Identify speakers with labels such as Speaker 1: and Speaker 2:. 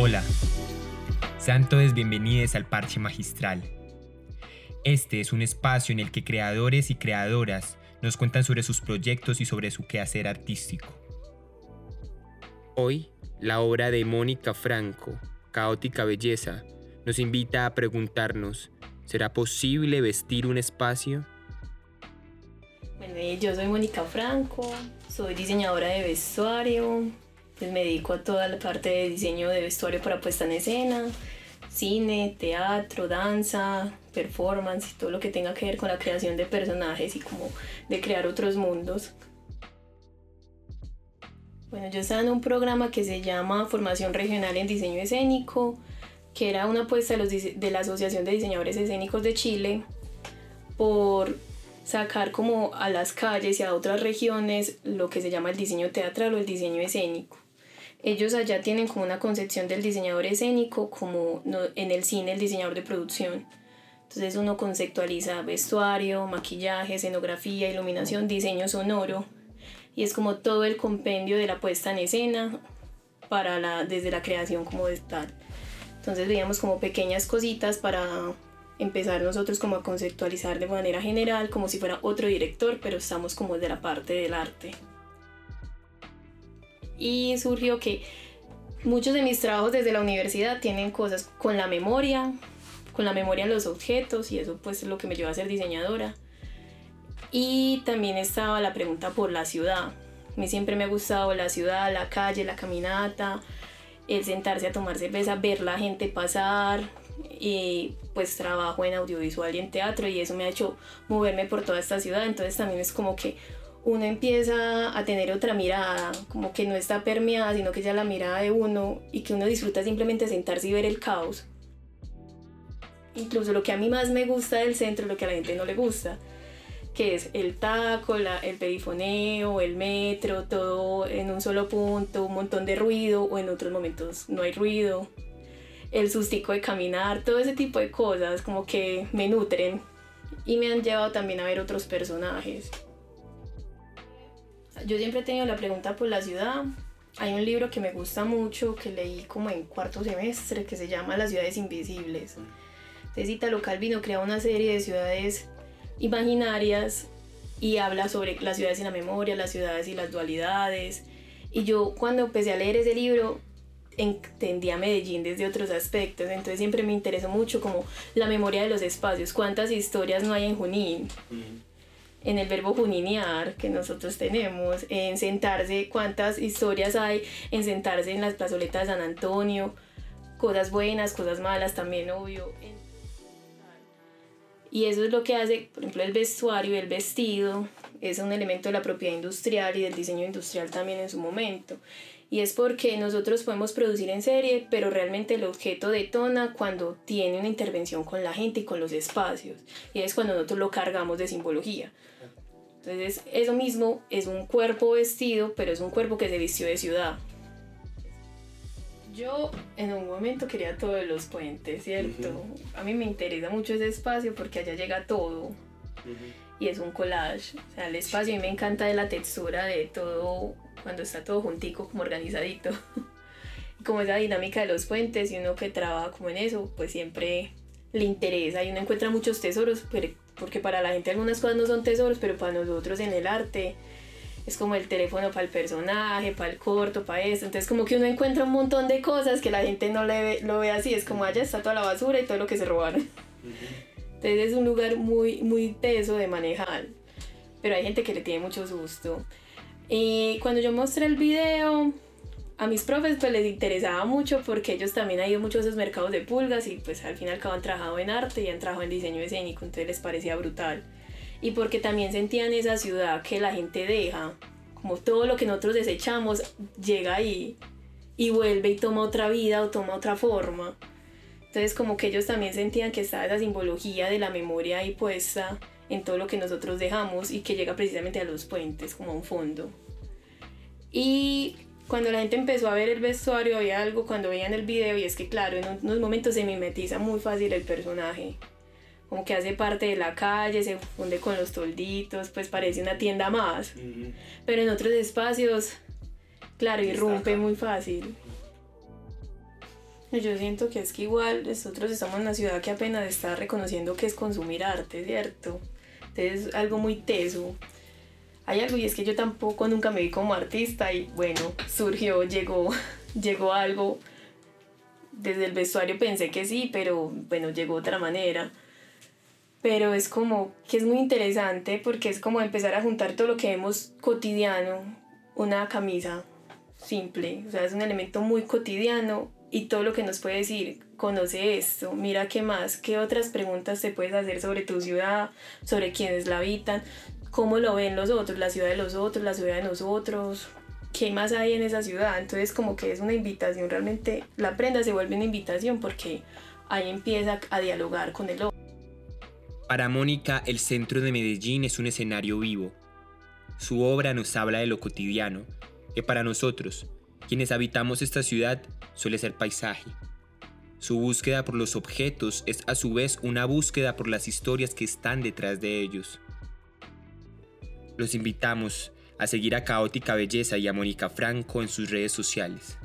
Speaker 1: Hola, sean todos bienvenidos al Parche Magistral. Este es un espacio en el que creadores y creadoras nos cuentan sobre sus proyectos y sobre su quehacer artístico. Hoy, la obra de Mónica Franco, Caótica Belleza, nos invita a preguntarnos, ¿será posible vestir un espacio?
Speaker 2: Bueno, eh, yo soy Mónica Franco, soy diseñadora de vestuario, me dedico a toda la parte de diseño de vestuario para puesta en escena, cine, teatro, danza, performance todo lo que tenga que ver con la creación de personajes y como de crear otros mundos. Bueno, yo estaba en un programa que se llama Formación Regional en Diseño Escénico, que era una apuesta de, de la Asociación de Diseñadores Escénicos de Chile por sacar como a las calles y a otras regiones lo que se llama el diseño teatral o el diseño escénico. Ellos allá tienen como una concepción del diseñador escénico como en el cine el diseñador de producción. Entonces uno conceptualiza vestuario, maquillaje, escenografía, iluminación, diseño sonoro y es como todo el compendio de la puesta en escena para la, desde la creación como de tal. Entonces veíamos como pequeñas cositas para empezar nosotros como a conceptualizar de manera general como si fuera otro director, pero estamos como de la parte del arte y surgió que muchos de mis trabajos desde la universidad tienen cosas con la memoria, con la memoria de los objetos y eso pues es lo que me llevó a ser diseñadora. Y también estaba la pregunta por la ciudad. A mí siempre me ha gustado la ciudad, la calle, la caminata, el sentarse a tomar cerveza, ver la gente pasar. Y pues trabajo en audiovisual y en teatro y eso me ha hecho moverme por toda esta ciudad. Entonces también es como que uno empieza a tener otra mirada, como que no está permeada, sino que ya la mirada de uno y que uno disfruta simplemente sentarse y ver el caos. Incluso lo que a mí más me gusta del centro, lo que a la gente no le gusta, que es el taco, el perifoneo, el metro, todo en un solo punto, un montón de ruido o en otros momentos no hay ruido, el sustico de caminar, todo ese tipo de cosas como que me nutren y me han llevado también a ver otros personajes. Yo siempre he tenido la pregunta por la ciudad. Hay un libro que me gusta mucho, que leí como en cuarto semestre, que se llama Las ciudades invisibles. Entonces Italo Calvino crea una serie de ciudades imaginarias y habla sobre las ciudades y la memoria, las ciudades y las dualidades. Y yo cuando empecé a leer ese libro entendía Medellín desde otros aspectos, entonces siempre me interesó mucho como la memoria de los espacios, cuántas historias no hay en Junín en el verbo juninear que nosotros tenemos, en sentarse, cuántas historias hay en sentarse en las plazoletas de San Antonio, cosas buenas, cosas malas también, obvio. Y eso es lo que hace, por ejemplo, el vestuario, el vestido, es un elemento de la propiedad industrial y del diseño industrial también en su momento y es porque nosotros podemos producir en serie, pero realmente el objeto detona cuando tiene una intervención con la gente y con los espacios, y es cuando nosotros lo cargamos de simbología. Entonces, eso mismo es un cuerpo vestido, pero es un cuerpo que se vistió de ciudad. Yo en un momento quería todos los puentes, ¿cierto? A mí me interesa mucho ese espacio porque allá llega todo. Y es un collage. O sea, el espacio a mí me encanta de la textura de todo cuando está todo juntico, como organizadito. como esa dinámica de los puentes y uno que trabaja como en eso, pues siempre le interesa y uno encuentra muchos tesoros, porque para la gente algunas cosas no son tesoros, pero para nosotros en el arte es como el teléfono para el personaje, para el corto, para eso. Entonces como que uno encuentra un montón de cosas que la gente no le lo ve así, es como allá está toda la basura y todo lo que se robaron. Entonces es un lugar muy, muy teso de manejar, pero hay gente que le tiene mucho susto. Y cuando yo mostré el video, a mis profes pues les interesaba mucho porque ellos también han ido mucho a esos mercados de pulgas y pues al fin y al cabo han trabajado en arte y han trabajado en diseño escénico, entonces les parecía brutal. Y porque también sentían esa ciudad que la gente deja, como todo lo que nosotros desechamos llega ahí y vuelve y toma otra vida o toma otra forma. Entonces como que ellos también sentían que estaba esa simbología de la memoria ahí puesta en todo lo que nosotros dejamos y que llega precisamente a los puentes como a un fondo. Y cuando la gente empezó a ver el vestuario había algo cuando veían el video y es que claro, en unos momentos se mimetiza muy fácil el personaje. Como que hace parte de la calle, se funde con los tolditos, pues parece una tienda más. Pero en otros espacios, claro, irrumpe muy fácil. Yo siento que es que igual nosotros estamos en una ciudad que apenas está reconociendo que es consumir arte, ¿cierto? Entonces es algo muy teso. Hay algo y es que yo tampoco nunca me vi como artista y bueno, surgió, llegó, llegó algo. Desde el vestuario pensé que sí, pero bueno, llegó otra manera. Pero es como que es muy interesante porque es como empezar a juntar todo lo que vemos cotidiano, una camisa simple, o sea, es un elemento muy cotidiano y todo lo que nos puede decir, conoce esto, mira qué más, qué otras preguntas te puedes hacer sobre tu ciudad, sobre quienes la habitan, cómo lo ven los otros, la ciudad de los otros, la ciudad de nosotros, qué más hay en esa ciudad. Entonces como que es una invitación, realmente la prenda se vuelve una invitación porque ahí empieza a dialogar con el otro.
Speaker 1: Para Mónica, el centro de Medellín es un escenario vivo. Su obra nos habla de lo cotidiano, que para nosotros, quienes habitamos esta ciudad, suele ser paisaje. Su búsqueda por los objetos es a su vez una búsqueda por las historias que están detrás de ellos. Los invitamos a seguir a Caótica Belleza y a Mónica Franco en sus redes sociales.